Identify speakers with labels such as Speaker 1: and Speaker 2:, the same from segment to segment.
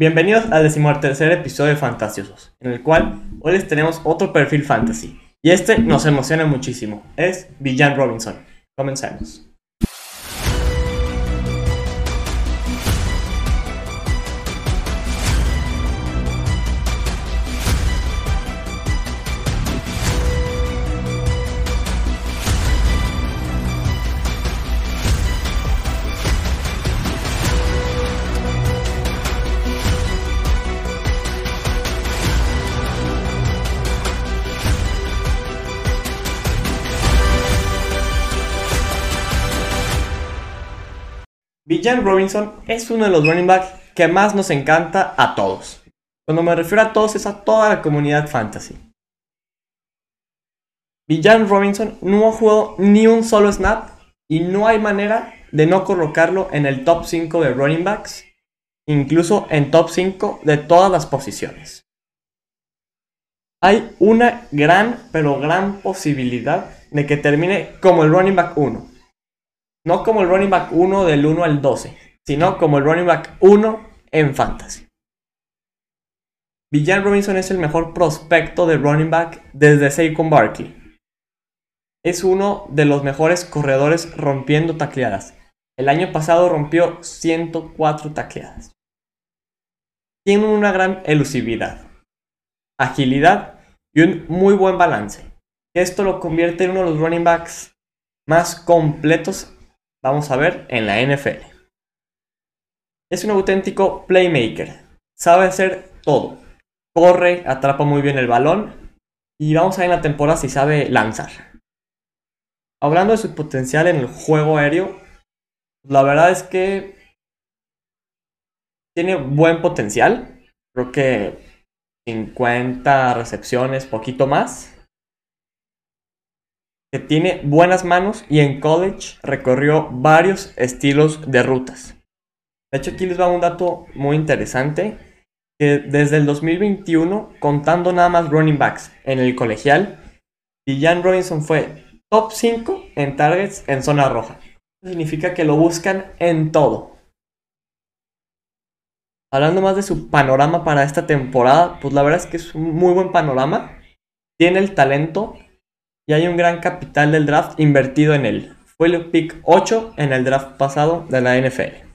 Speaker 1: Bienvenidos al decimotercer episodio de Fantasiosos, en el cual hoy les tenemos otro perfil fantasy. Y este nos emociona muchísimo, es Villan Robinson. Comencemos. Villan Robinson es uno de los running backs que más nos encanta a todos. Cuando me refiero a todos es a toda la comunidad fantasy. Villan Robinson no ha jugado ni un solo snap y no hay manera de no colocarlo en el top 5 de running backs, incluso en top 5 de todas las posiciones. Hay una gran, pero gran posibilidad de que termine como el running back 1 no como el running back 1 del 1 al 12, sino como el running back 1 en fantasy. Villan Robinson es el mejor prospecto de running back desde Saquon Barkley. Es uno de los mejores corredores rompiendo tacleadas. El año pasado rompió 104 tacleadas. Tiene una gran elusividad, agilidad y un muy buen balance. Esto lo convierte en uno de los running backs más completos vamos a ver en la NFL. Es un auténtico playmaker. Sabe hacer todo. Corre, atrapa muy bien el balón. Y vamos a ver en la temporada si sabe lanzar. Hablando de su potencial en el juego aéreo, la verdad es que tiene buen potencial. Creo que 50 recepciones, poquito más que tiene buenas manos y en college recorrió varios estilos de rutas. De hecho, aquí les va un dato muy interesante, que desde el 2021, contando nada más running backs en el colegial, Jan Robinson fue top 5 en targets en zona roja. significa que lo buscan en todo. Hablando más de su panorama para esta temporada, pues la verdad es que es un muy buen panorama. Tiene el talento y hay un gran capital del draft invertido en él. Fue el pick 8 en el draft pasado de la NFL.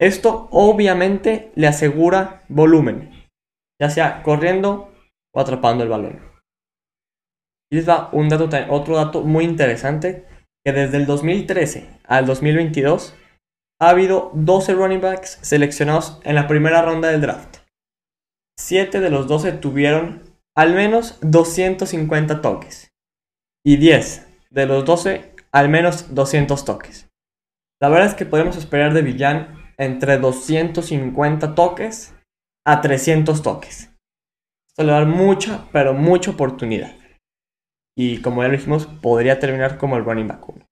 Speaker 1: Esto obviamente le asegura volumen, ya sea corriendo o atrapando el balón. Y les va un dato, otro dato muy interesante, que desde el 2013 al 2022 ha habido 12 running backs seleccionados en la primera ronda del draft. 7 de los 12 tuvieron al menos 250 toques y 10 de los 12 al menos 200 toques. La verdad es que podemos esperar de Villan entre 250 toques a 300 toques. Esto le va a dar mucha, pero mucha oportunidad. Y como ya lo dijimos, podría terminar como el running back 1.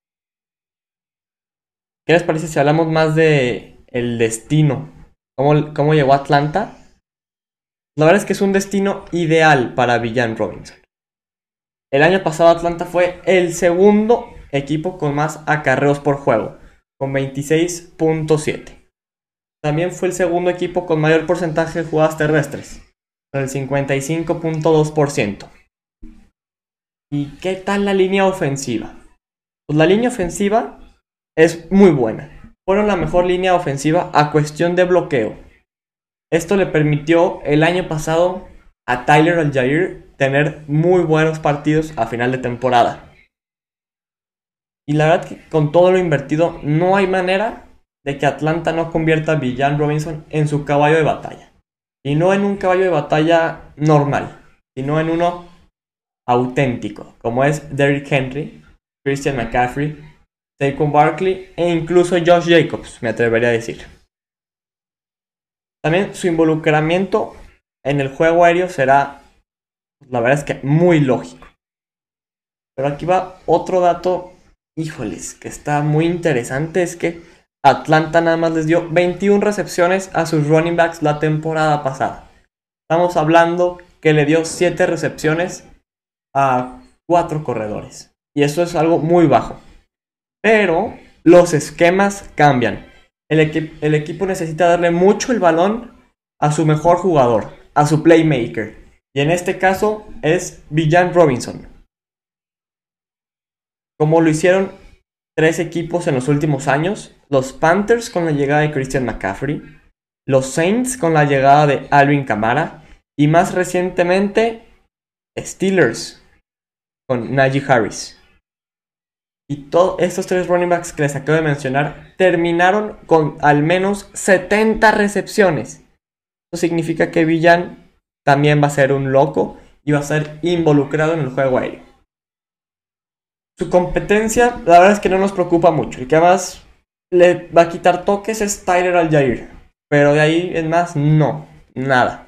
Speaker 1: ¿Qué les parece si hablamos más de el destino? ¿Cómo, cómo llegó a Atlanta? La verdad es que es un destino ideal para Villan Robinson. El año pasado Atlanta fue el segundo equipo con más acarreos por juego, con 26.7. También fue el segundo equipo con mayor porcentaje de jugadas terrestres, con el 55.2%. ¿Y qué tal la línea ofensiva? Pues la línea ofensiva es muy buena. Fueron la mejor línea ofensiva a cuestión de bloqueo. Esto le permitió el año pasado a Tyler Aljair tener muy buenos partidos a final de temporada. Y la verdad que con todo lo invertido no hay manera de que Atlanta no convierta a Villan Robinson en su caballo de batalla. Y no en un caballo de batalla normal, sino en uno auténtico, como es Derrick Henry, Christian McCaffrey, Saquon Barkley e incluso Josh Jacobs, me atrevería a decir. También su involucramiento en el juego aéreo será la verdad es que muy lógico. Pero aquí va otro dato, híjoles, que está muy interesante, es que Atlanta nada más les dio 21 recepciones a sus running backs la temporada pasada. Estamos hablando que le dio 7 recepciones a 4 corredores. Y eso es algo muy bajo. Pero los esquemas cambian. El, el equipo necesita darle mucho el balón a su mejor jugador, a su playmaker. Y en este caso es Villan Robinson. Como lo hicieron tres equipos en los últimos años, los Panthers con la llegada de Christian McCaffrey, los Saints con la llegada de Alvin Kamara y más recientemente Steelers con Najee Harris. Y todos estos tres running backs que les acabo de mencionar terminaron con al menos 70 recepciones. Eso significa que Villan también va a ser un loco y va a ser involucrado en el juego aéreo. Su competencia, la verdad es que no nos preocupa mucho. El que más le va a quitar toques es Tyler Aljair. Pero de ahí en más, no, nada.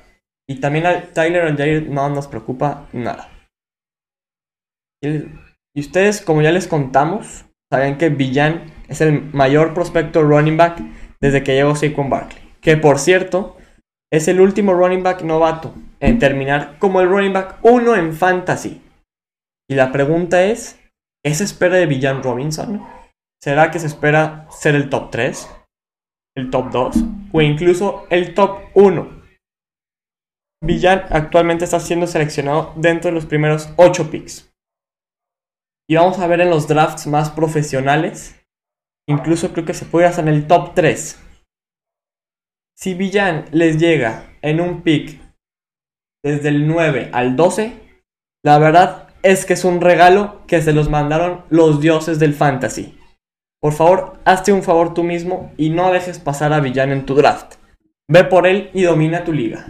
Speaker 1: Y también a Tyler Aljair no nos preocupa nada. Y ustedes, como ya les contamos, saben que Villan es el mayor prospecto running back desde que llegó Saquon Barkley. Que por cierto, es el último running back novato en terminar como el running back 1 en fantasy. Y la pregunta es, ¿qué se espera de Villan Robinson? ¿Será que se espera ser el top 3? ¿El top 2? ¿O incluso el top 1? Villan actualmente está siendo seleccionado dentro de los primeros 8 picks. Y vamos a ver en los drafts más profesionales. Incluso creo que se puede hacer en el top 3. Si Villan les llega en un pick desde el 9 al 12, la verdad es que es un regalo que se los mandaron los dioses del fantasy. Por favor, hazte un favor tú mismo y no dejes pasar a Villan en tu draft. Ve por él y domina tu liga.